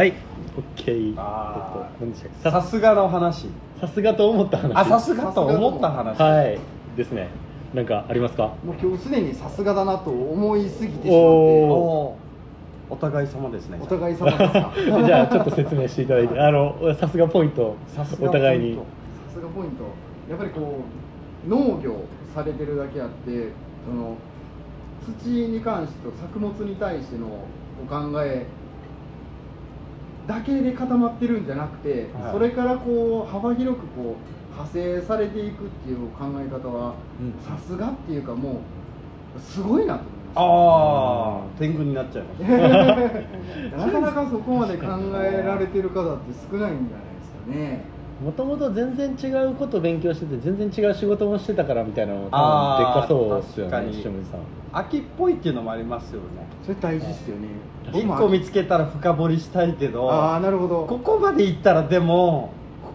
はい。オッケー。あーえっと何でしたっけ？さすが。の話。さすがと思った話。あさすがと思った話。はい。ですね。なんかありますか？もう今日すでにさすがだなと思いすぎてしまって。おおお互い様ですね。お互い様ですか？じゃあ。ちょっと説明していただいて。あのさすがポイント。をさすがお互いに。ポイントさすがポイント。やっぱりこう農業されてるだけあってその土に関してと作物に対してのお考えだけで固まってるんじゃなくて、はい。それからこう幅広くこう派生されていくっていう考え方はうん。さすがっていうかもうすごいなと思いましたああ天狗になっちゃいました なかなかそこまで考えられてる方って少ないんじゃないですかね。もともと全然違うことを勉強してて全然違う仕事もしてたからみたいなのも多分でっかそうですよ確かに。ね下森さん。秋っぽいっていうのもありますよね。それ大事ですよね。一個見つけたら深掘りしたいけどああなるほど。ここまでいったらでも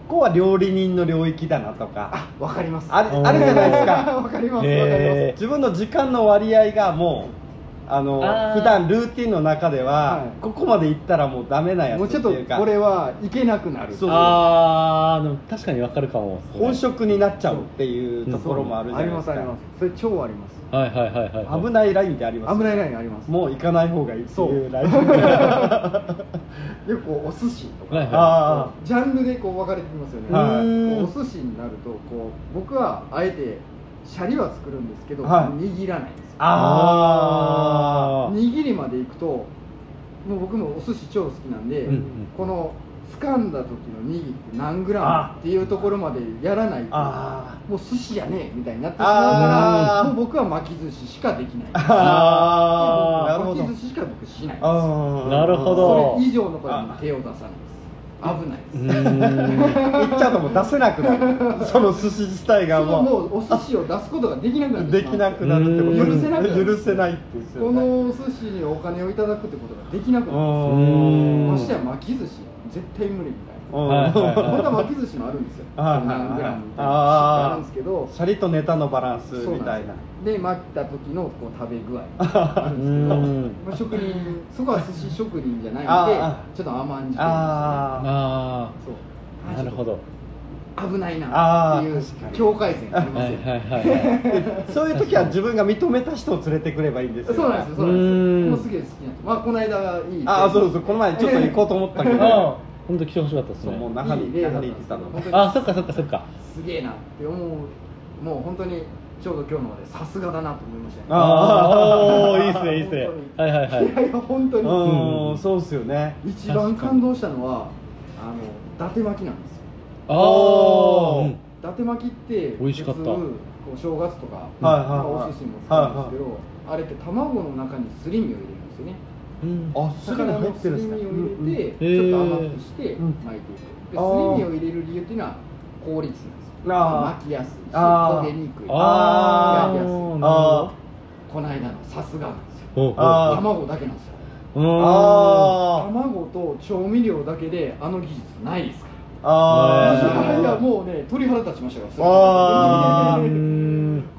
ここは料理人の領域だなとか。あわかります。あれあるじゃないですか。わかりますわかりへー自分の時間の割合がもうあの普段ルーティンの中では、はい。ここまでいったらもうダメな。やもうちょっとつっていうかこれはいけなくなる。そう。ああでも確かにわかるかも。本職になっちゃうっていうところもあるじゃありないでか。ますすあります。それ超あります。はいはいはいはい。はい危ないラインであります危ないラインあります。もう行かない方がいいっていうライン。よく お寿司とか、はいはい。あジャンルでこう分かれてきますよね。はい。お寿司になるとこう僕はあえてシャリは作るんですけど、はい。握らないんですよ。あ握りまで行くともう僕もお寿司超好きなんで、うんうん。この掴んだ時の握りって何グラムっていうところまでやらないとあもう寿司やねみたいになってしまうあー。からもう僕は巻き寿司しかできないあー。なるほど。巻き寿司しか僕しないんですあー。なるほど。それ以上のことに手を出さないです危ない。行っちゃうともう出せなくなる。その寿司自体がそのももうお寿司を出すことができなくなうってできなくなるってことうん許せなくなる。許せないってですよこねのお寿司にお金をいただくってことができなくなる。ましてや巻き寿司。絶対無理みたいな。うんはい本当は巻き寿司もあるんですよ。はいはいはい何グラムみたい。なあるんですけどシャリとネタのバランスみたいな。で巻いた時のこう食べ具合。あるんですけどうん。まあ、職人そこは寿司職人じゃないんでちょっと甘んじてるんですよ。ねああなるほど。危ないなっていう境界線ありますよ、そういう時は自分が認めた人を連れてくればいいんですよ。そうなんですよそうなんです。もうすげえ好きなんですまあこの間がいいああそうそう。この前ちょっと行こうと思ったけど 本当来てほしかったですそうもうね那覇にいい例だった那覇に行ってたの。あそっかそっかそっか。すげえなって思う。もう本当にちょうど今日のでさすがだなと思いましたね。ああいいっすねいいっすね。はいはいはい。いやいや本当に、うん。うんそうっすよね。一番感動したのはあの伊達巻きなんですよ。ああうん伊達巻きって美味しかった。こう正月とか、はいはいはい。まあお寿司も使うんですけど、あれって卵の中にすり身を入れるんですよねうん。あすぐに入ってるんですか魚のすり身を入れて、うんうん。ちょっと甘くして巻いていく、うん。ですり身を入れる理由っていうのは効率なんですよ。巻きやすいし焦げにくいああやりやすい。あこの間のさすがなんですよ。卵だけなんですよ。卵と調味料だけであの技術ないですから。あいやもうね鳥肌立ちましたからあーうー。ん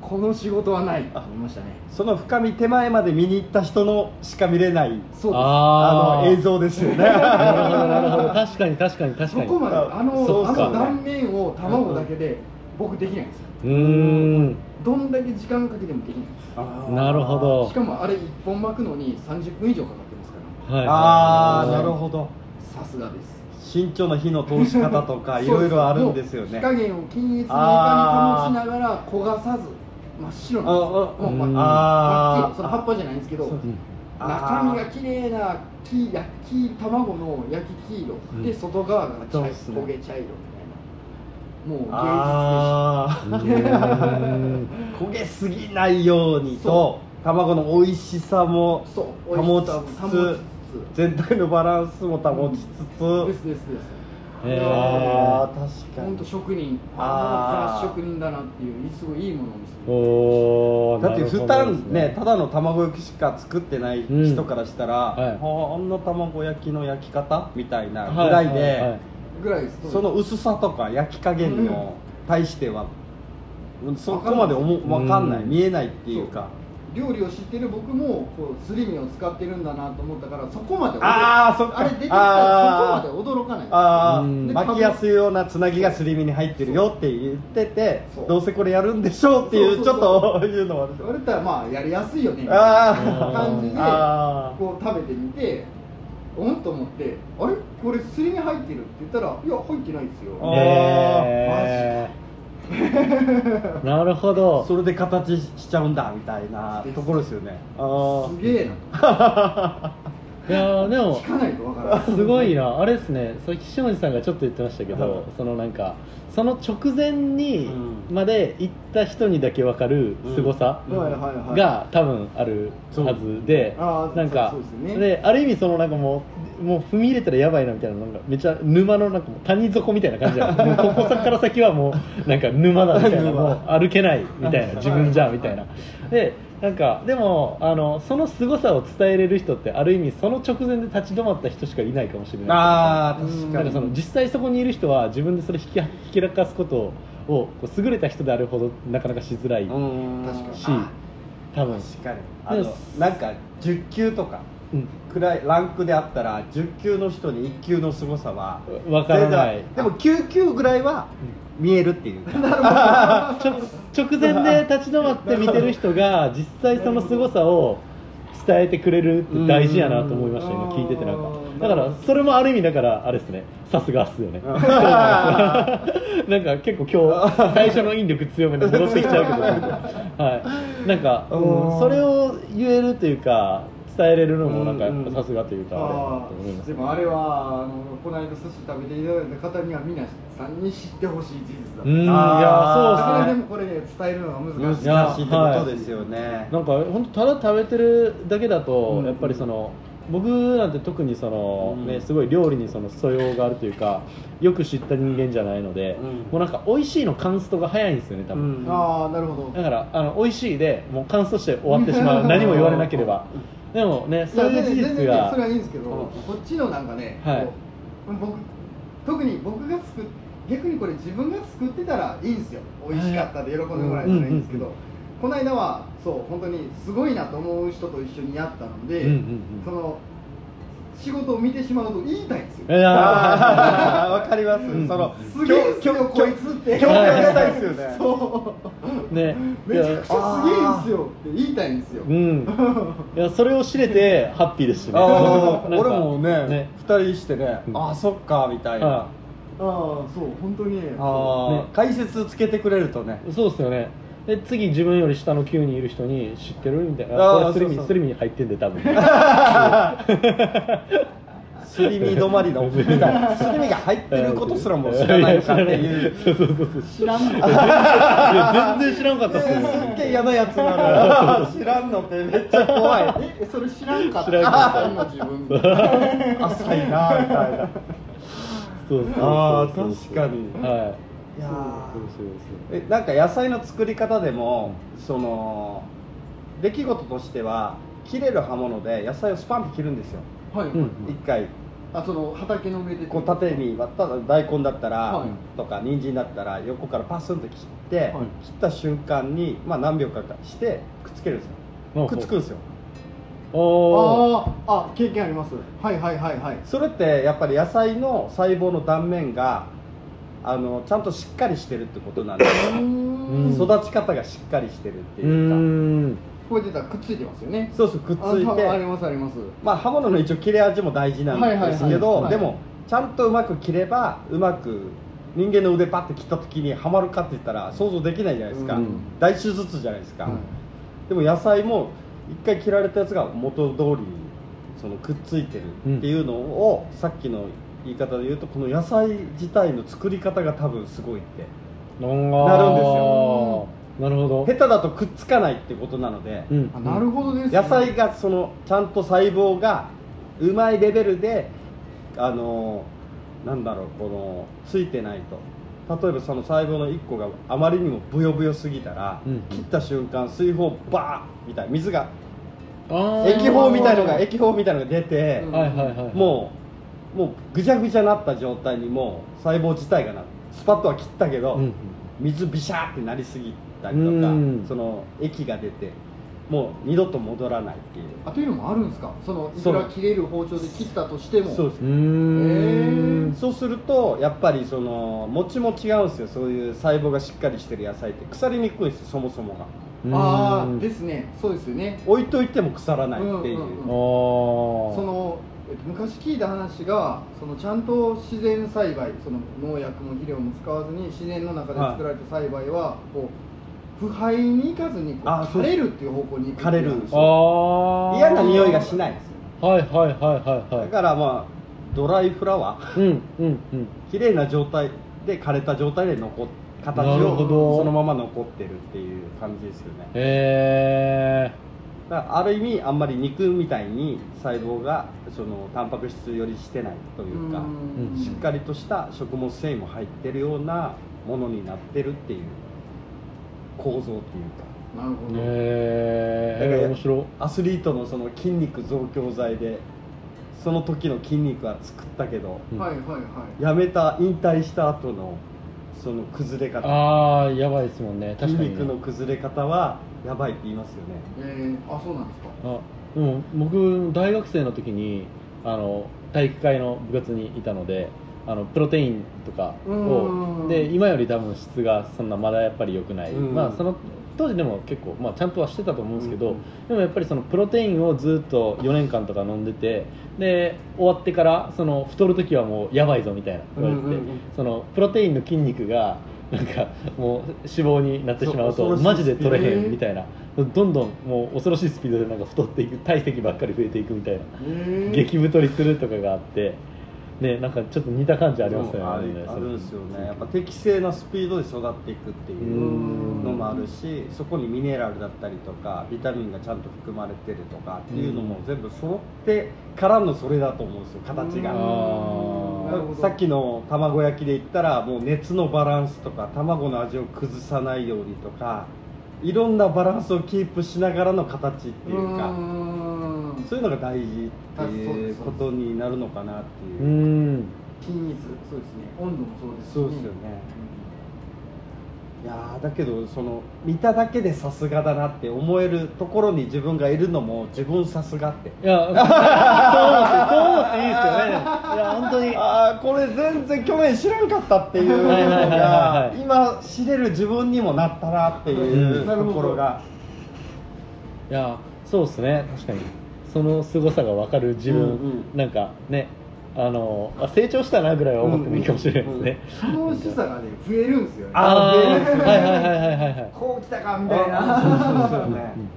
この仕事はない。と思いましたね。その深み手前まで見に行った人のしか見れないそうです。あー。あの映像ですよね。確かに確かに確かに。そこまであのあの断面を卵だけで僕できないんですよ。うーん。どんだけ時間かけてもできないんですなるほど。しかもあれ1本巻くのに30分以上かかってますから。はい。ああはいなるほど。さすがです。慎重な火の通し方とかいろいろあるんですよね。火加減を均一にいかに保ちながら焦がさず真っ白なんですよ。ああその葉っぱじゃないんですけど中身が綺麗な黄焼き卵の焼き黄色、うん。で外側が茶焦げ茶色みたいな。もう芸術でし焦げすぎないように。とそ卵の美味しさも保ちつつ全体のバランスも保ちつつ、つつですですですあー確か本当に職人。あー。あのプラス職人だなっていうすごいいいものを見せてだって普段ねですただの卵焼きしか作ってない人からしたら、はい。ああんな卵焼きの焼き方みたいなぐはい。らいで、はい。はい。ぐらいです。その薄さとか焼き加減に対しては、そこまで分かんない。見えないっていうか料理を知ってる僕もこうすり身を使ってるんだなと思ったからそこまで驚あーそっか。あれ出てきたらそこまで驚かない。あ巻きやすいようなつなぎがすり身に入ってるよって言っててどうせこれやるんでしょうっていうちょっというのはある言われたらまあやりやすいよねみたいあな感じであこう食べてみてうんと思って「あれ？これすり身入ってる?」って言ったら「いや入ってないですよ」あへー なるほど。それで形しちゃうんだみたいなところですよね。あすげえな いやーでもすごいな。あれですね。さっき下地さんがちょっと言ってましたけど、はい。そのなんかその直前にうん。まで行った人にだけ分かる凄さが多分あるはずで、なんかである意味そのなんかもうもう踏み入れたらやばいなみたいななんかめっちゃ沼のなんか谷底みたいな感じなの もうここから先はもうなんか沼だみたいな沼。もう歩けないみたいな自分じゃみたいな。でなんかでもあのその凄さを伝えれる人ってある意味その直前で立ち止まった人しかいないかもしれない。あー確かに。その実際そこにいる人は自分でそれ引き引きらかすことをこう優れた人であるほどなかなかしづらいうん。確かにし多分。確かに。あのでなんか10級とか。うんくらいランクであったら10級の人に1級の凄さはわからない。でも9級ぐらいは見えるっていう。直前で立ち止まって見てる人が実際その凄さを伝えてくれるって大事やなと思いました今聞いててなんか。だからそれもある意味だからあれですね。さすがっすよね。なんか結構今日最初の引力強めで戻ってきちゃうけど。はい。なんかうん。それを言えるというか伝えれるのもなんかやっうんぱさすがというかでもあれはあのこの間寿司食べていただいた方には皆さんに知ってほしい事実だうんいやそうですね。でもこれね伝えるのが難しい難しいってことですよね。なんか本当ただ食べてるだけだと、うん。やっぱりその僕なんて特にその、うん。ねすごい料理にその素養があるというかよく知った人間じゃないので、うん。もうなんか美味しいのカンストが早いんですよね多分、うん。ああなるほど。だからあの美味しいでもうカンストして終わってしまう。何も言われなければでもねそういう事実それはいいんですけど、うん。こっちのなんかね、はい。僕特に僕が作っ逆にこれ自分が作ってたらいいんですよ。美味しかったで喜んでもらえたらいいんですけど、うんこの間はそう本当にすごいなと思う人と一緒にやったので、その仕事を見てしまうと言いたいんですよ。いやわかります、うん。そのすげえっすよこいつって。共感したいですよね。そう。ね。めちゃくちゃすげえんすよって言いたいんですよ、うん。いやそれを知れてハッピーですしね。俺もねね。二人してね、うん。ああそっかみたいな、はああそう本当に。ねああ、ね。解説つけてくれるとね。そうですよねで次自分より下の9人いる人に知ってるみたいな。あーこれスリミそうそう。スリミに入ってんで多分。すり身止まりの。みたいなすり身が入ってることすらも知らないのかっていう。そうそうそうそう。知らんの。いや全然知らんかったっす。すよっげえ嫌なやつな。の 知らんのってめっちゃ怖い。えそれ知らんかった。知らんかった。自分。浅いなみたいな。そうそうそうあーそう確かに。はいいやそうそうそうえなんか野菜の作り方でもその出来事としては切れる刃物で野菜をスパンって切るんですよ。はい、うん。一回。あその畑の上で。こう縦に割った大根だったら、はい。とか人参だったら横からパスンと切って、はい。切った瞬間に、まあ、何秒かしてくっつけるんですよ。くっつくんですよ。おおあああ経験あります。はいはいはいはい。それってやっぱり野菜の細胞の断面があのちゃんとしっかりしてるってことなんでん。育ち方がしっかりしてるってういうか、これ出たらくっついてますよね。そうそうくっついあてありますあります。まあ刃物の一応切れ味も大事なんですけど、でもちゃんとうまく切ればうまく人間の腕パッて切った時にはまるかって言ったら想像できないじゃないですか、うん。大手術じゃないですか、はい。でも野菜も一回切られたやつが元通りにそのくっついてるっていうのを、さっきの言い方で言うとこの野菜自体の作り方が多分すごいって。ななるんですよ。なるほど。下手だとくっつかないってことなので、うん。あなるほどですね。野菜がそのちゃんと細胞がうまいレベルであのなんだろうこのついてないと。例えばその細胞の1個があまりにもブヨブヨすぎたら、うん。切った瞬間水泡バーみたいな水が液泡みたいのが液泡みたいのが出て、うんはいはいはい。もうもうぐちゃぐちゃなった状態にもう細胞自体がなるスパッとは切ったけど、うん水ビシャーってなりすぎたりとか、うん。その液が出てもう二度と戻らないっていう。あというのもあるんですか？そのいくら切れる包丁で切ったとしても。そう。です。うー。んそうするとやっぱりその餅も違うんですよ。そういう細胞がしっかりしてる野菜って。腐りにくいんですよそもそもが。ああうんですね。そうですよね。置いといても腐らないっていう、うんうんうん。そのえっと昔聞いた話がそのちゃんと自然栽培その農薬も肥料も使わずに自然の中で作られた栽培はこう腐敗に行かずにこうあそう枯れるっていう方向に行く枯れるんですよ。あー。嫌な匂いがしないんですよ。はいはいはいはいはい。だからまあドライフラワー。うんうんうん。綺麗な状態で枯れた状態で残っ形なるほをど。そのまま残ってるっていう感じですよね。へだからある意味あんまり肉みたいに細胞がそのタンパク質よりしてないというかうん。しっかりとした食物繊維も入ってるようなものになってるっていう構造っていうか。えなるほど、へだからえ面白い。アスリートのその筋肉増強剤でその時の筋肉は作ったけどうん。はいはいはい。やめた引退した後のその崩れ方。ああやばいですもんね。確かに、ね、筋肉の崩れ方はやばいって言いますよね。えー、あそうなんですか？あでも僕大学生の時にあの体育会の部活にいたのであのプロテインとかうん。をで今より多分質がそんなまだやっぱり良くない、うん。まあその当時でも結構、まあ、ちゃんとはしてたと思うんですけど、うん。でもやっぱりそのプロテインをずっと4年間とか飲んでてで終わってからその太る時はもうやばいぞみたいな言われてて、うんうんうん。そのプロテインの筋肉がなんかもう脂肪になってしまうとマジで取れへんみたいな。どんどんもう恐ろしいスピードでなんか太っていく体積ばっかり増えていくみたいな。えー、激太りするとかがあって。ねなんかちょっと似た感じありますよねあるあるんですよね。やっぱ適正なスピードで育っていくっていうのもあるしそこにミネラルだったりとかビタミンがちゃんと含まれてるとかっていうのも全部揃ってからのそれだと思うんですよ形がさっきの卵焼きで言ったらもう熱のバランスとか卵の味を崩さないようにとかいろんなバランスをキープしながらの形っていうかん。そういうのが大事っていうことになるのかなってういう。ん。均一そうですね。温度もそうですしそうですよねいやーだけどその見ただけでさすがだなって思えるところに自分がいるのも自分さすがって。いや そう思ってそう思っていいですよね。いや本当に。ああこれ全然去年知らんかったっていうのがはい今知れる自分にもなったなっていううん。ところが。いやそうですね。確かに。その凄さが分かる自分、うんうん。なんかねあのあ成長したなぐらいは思ってもいいかもしれないですね、楽しさがね増えるんですよね。あー増えるんですよね。はいはいはいはいはいはいこう来たかみたいあなそうそうそうそう。ねうん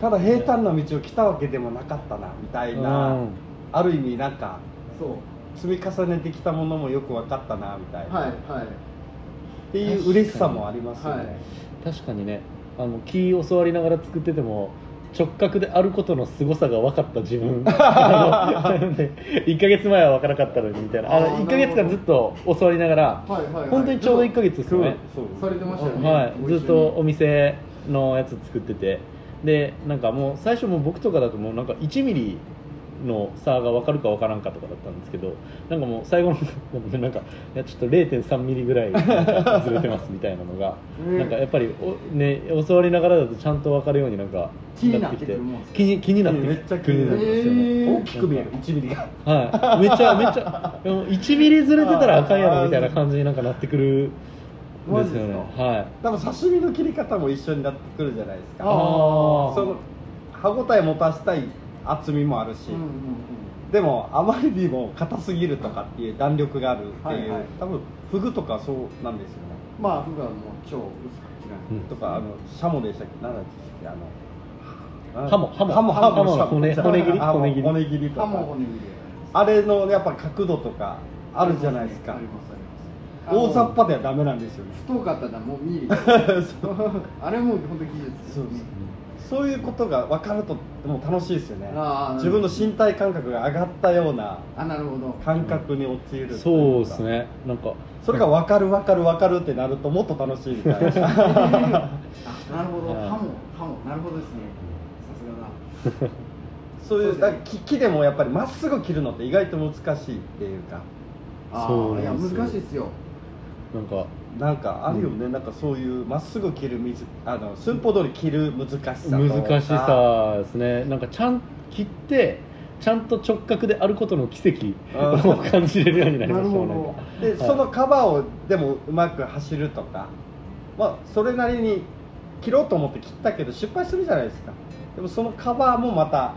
ただ平坦な道を来たわけでもなかったなみたいな。うん。ある意味なんかそう。積み重ねてきたものもよく分かったなみたいな、はいはい。っていう嬉しさもありますよね、はい。確かにね。あの木を教わりながら作ってても直角であることの凄さが分かった自分。あのね1か月前は分からなかったのにみたいな。あのあー1か月間ずっと教わりながら本当にちょうど1か月ですよねされてましたよね。はい、ずっとお店のやつ作ってて。でなんかもう最初もう僕とかだともうなんか1ミリの差が分かるか分からんかとかだったんですけどなんかもう最後のなんかいやちょっと0.3ミリぐらいずれてますみたいなのが、うんなんかやっぱりお、ね、教わりながらだとちゃんと分かるようになんか気になってくるもんですか気に気になってめっちゃ気になる。くるんですよね、へー。大きく見える。1ミリが。はい、めっちゃめっちゃでも1ミリずれてたらあかんやろみたいな感じになんかなってくるんですよね。はい。多分刺身の切り方も一緒になってくるじゃないですか。その歯ごたえ持たしたい厚みもあるし、うんうんうん。でもあまりにも硬すぎるとかっていう弾力があるっていう、はいはい。多分フグとかそうなんですよね。まあ普段も超薄く切らない、うんとかあのシャモでしたっけ？何だっけ？あのハモハモハモハモの骨骨切りあ骨切り。骨切りとか。骨切りあれのやっぱ角度とかあるじゃないですか。ありますあります。大雑把ではダメなんですよね。太かったらもうミリ あれもう本当技術そうそういうことが分かるともう楽しいですよね。自分の身体感覚が上がったようなあなるほど。感覚に陥るそうですね。なんかそれが分かる分かる分かるってなるともっと楽しいみたいな。あなるほど。はい歯も歯もなるほどですね。さすがだ。そういうだ木木でもやっぱりまっすぐ切るのって意外と難しいっていうか。あそうーいや難しいですよ。なんかなんかあるよね、なんかそういうまっすぐ切る水あの寸法通り切る難しさとか。難しさですね。なんかちゃん切ってちゃんと直角であることの奇跡を感じれるようになりましたなるほど。なんかで、はい。そのカバーをでもうまく走るとかまあそれなりに切ろうと思って切ったけど失敗するじゃないですか。でもそのカバーもまた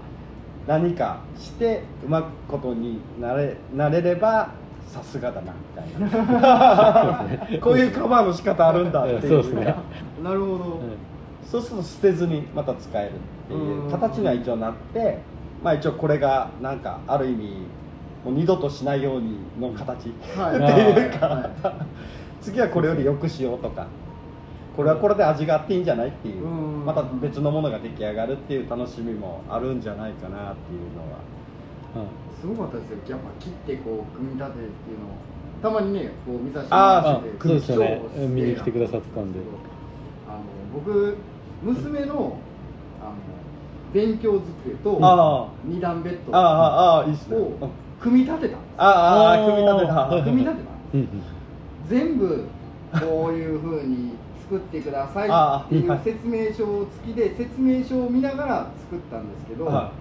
何かしてうまくことになれなれればさすがだなみたいな。こういうカバーの仕方あるんだっていう。そうですね。なるほど、うん。そうすると捨てずにまた使えるっていううん。形には一応なってまあ一応これがなんかある意味もう二度としないようにの形、はい。っていうか、は次はこれより良くしようとか。これはこれで味があっていいんじゃないっていう。うん。また別のものが出来上がるっていう楽しみもあるんじゃないかなっていうのははいすごかったですよ。やっぱ切ってこう組み立てっていうのを。たまにねこう見させてあーあそうですよね。超見に来てくださってたんで。あの僕娘のあの勉強机とあ二段ベッドを組み立てたんですああ組み立てた全部こういうふうに作ってくださいあっていうはい説明書付きで説明書を見ながら作ったん。ですけど、は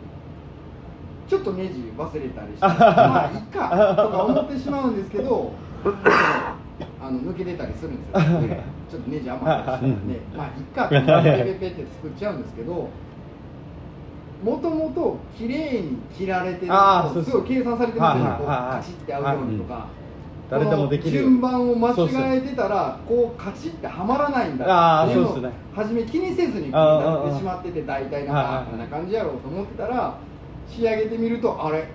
ちょっとネジ忘れたりしてあ まあいいかとか思ってしまうんですけど あの抜け出たりするんですよ、でちょっとネジ余ったりしてたん。でまあいいかってペペペって作っちゃうんですけどもともと綺麗に切られてるとすごい計算されてますよね。こうカチッて合うようにとか。誰でもできる。順番を間違えてたらこうカチッてはまらないんだっていうのを初め気にせずに組み立ててしまってて大体なんかこんな感じやろうと思ってたら仕上げてみるとあれ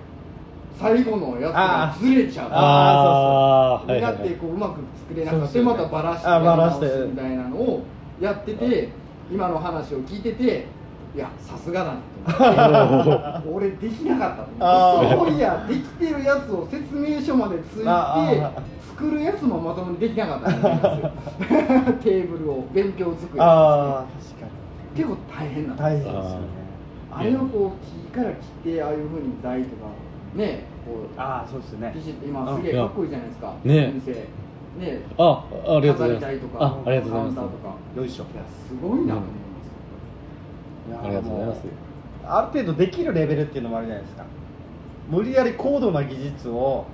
最後のやつがずれちゃう。ああになってこううまく作れなくてまたバラしてバラしみたいなのをやってて今の話を聞いてて いやさすがだなと思って。俺できなかったとあー。思ってそういやできてるやつを説明書までついてあ作るやつもまともにできなかったんですよ。テーブルを勉強机をああ確か結構大変なんですよねあれをこう木から切ってああいうふうに台とかねこうああそうですね。ビシッと今すげえかっこいいじゃないですか。ね。お店。ね。あありがとうございます。あありがとうございます。よいしょ。いやすごいなと思います。ありがとうございます。ある程度できるレベルっていうのもあるじゃないですか。無理やり高度な技術を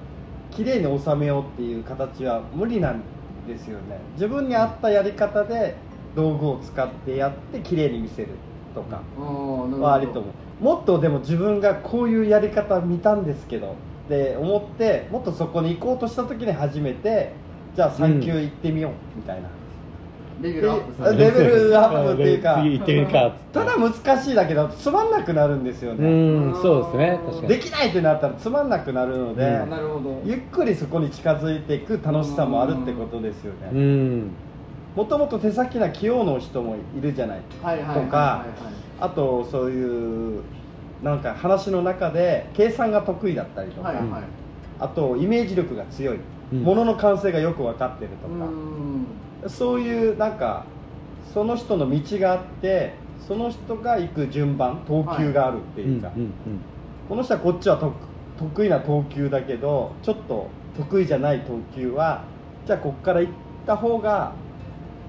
きれいに収めようっていう形は無理なんですよね。自分に合ったやり方で道具を使ってやってきれいに見せるとか。はありと思う。もっとでも自分がこういうやり方見たんですけど。って思ってもっとそこに行こうとした時に初めてじゃあ3級行ってみようみたいな、レベルアップさレれてベルアップっていうか次行ってみるか。ただ難しいだけだとつまんなくなるんですようね、んそうですね確かに。できないってなったらつまんなくなるので、うんゆっくりそこに近づいていく楽しさもあるってことですようねんもともと手先な器用の人もいるじゃない。とかあとそういうなんか話の中で計算が得意だったりとか、はいはい。はいあとイメージ力が強い、うん。ものの完成がよく分かってるとうか、ん。そういうなんかその人の道があってその人が行く順番投球があるっていうか、うんうんこの人はこっちは得得意な投球だけどちょっと得意じゃない投球はじゃあこっから行った方が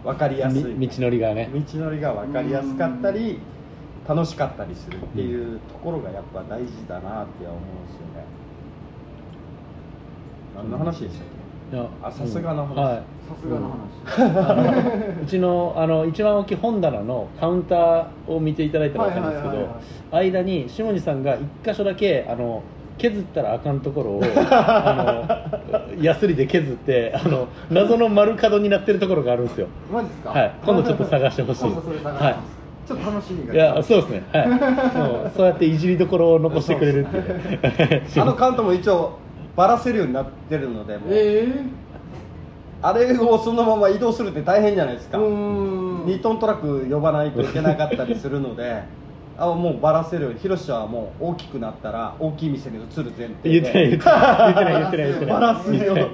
分かりやすい。み道のりがね。道のりが分かりやすかったり楽しかったりするっていうところがやっぱ大事だなっては思うんですよね。何の話でしたっいやあさすがの話。はい。さすがの話。うちのあの一番大きい本棚のカウンターを見ていただいたら分かるんですけど間に下地さんが一箇所だけあの削ったらあかんところをあのヤスリで削ってあの謎の丸角になってるところがあるんですよ。マジですか？はい。今度ちょっと探してほしい。今度それ探しはい。ますちょっと楽しみが。いやそうですね。はい。もうそうやっていじりどころを残してくれるっていう。あのカウントも一応バラせるようになってるのでもう。えあれをそのまま移動するって大変じゃないですえか。うーん。2トントラック呼ばないといけなかったりするのであもうバラせるように。広島はもう大きくなったら大きい店に移る前提言ってない言ってない言ってない言ってない。バラすよ。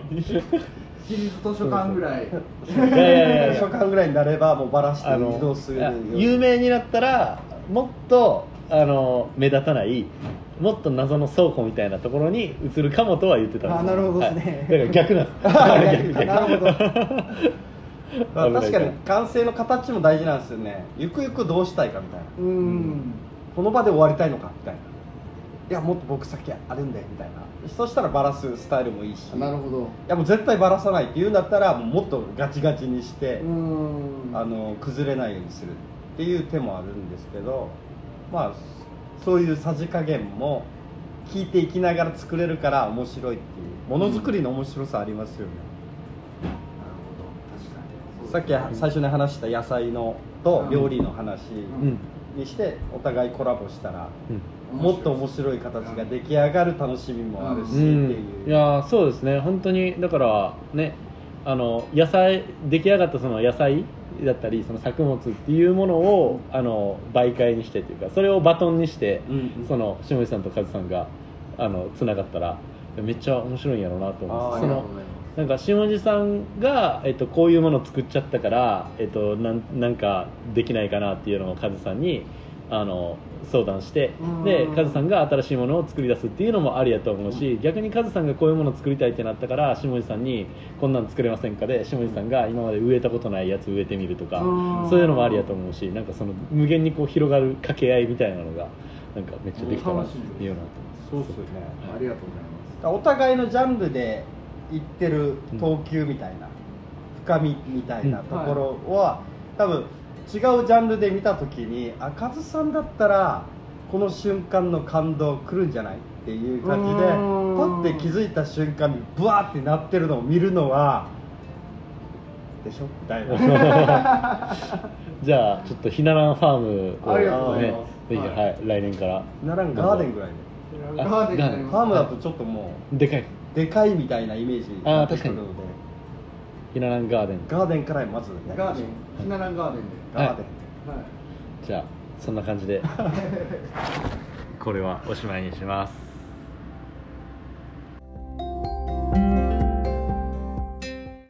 私立図書館ぐらい。図書や館ぐらいになればもうバラして移動する有名になったらもっとあの目立たないもっと謎の倉庫みたいなところに移るかもとは言ってたんですあなるほどですね。はい、だから逆なんです。逆逆。なるほどだから確かに完成の形も大事なんですよね。ゆくゆくどうしたいかみたいな。うん。この場で終わりたいのかみたいな。いやもっと僕先あるんだよみたいな。そしたらバラすスタイルもいいし。なるほど。いやもう絶対バラさないって言うんだったらもっとガチガチにして、うん。あの崩れないようにするっていう手もあるんですけどまあそういうさじ加減も聞いていきながら作れるから面白いっていう。ものづくりの面白さありますよね、なるほどさっき最初に話した野菜のと料理の話うん。にしてお互いコラボしたらうん。もっと面白い形が出来上がる楽しみもあるしってういう、ん、いやーそうですね。本当にだからねあの野菜出来上がったその野菜だったりその作物っていうものをあの媒介にしてというかそれをバトンにして、うんその下地さんとカズさんがあのつながったらめっちゃ面白いんやろうなと思あーうそのなんか下地さんが、えっと、こういうものを作っちゃったから、えっと、なんなんかできないかなっていうのをカズさんにあの相談してうん。でカズさんが新しいものを作り出すっていうのもありやと思うし逆にカズさんがこういうものを作りたいってなったから下地さんにこんなん作れませんかで下地さんが今まで植えたことないやつ植えてみるとかうん。そういうのもありやと思うしなんかその無限にこう広がる掛け合いみたいなのがなんかめっちゃできたなっていうようなそうっすよね。ありがとうございます。お互いのジャンルでいってる投球みたいな、深みみたいなところは、多分違うジャンルで見た時にあカズさんだったらこの瞬間の感動来るんじゃないっていう感じでパうん。ッて気づいた瞬間にブワーってなってるのを見るのはでしょ？みたいな。じゃあちょっとひならんファームをありがとうございねます。ぜひ、ははいい、来年から。ならんガーデンぐらいで。あガーデンになりますファームだとちょっともでかい。うでかいみたいなイメージになってくるのでひならんガーデン。ガーデンからまずやりましょう。ガーデン。ひならんガーデンで。ガーデン、はい。じゃあそんな感じで。これはおしまいにします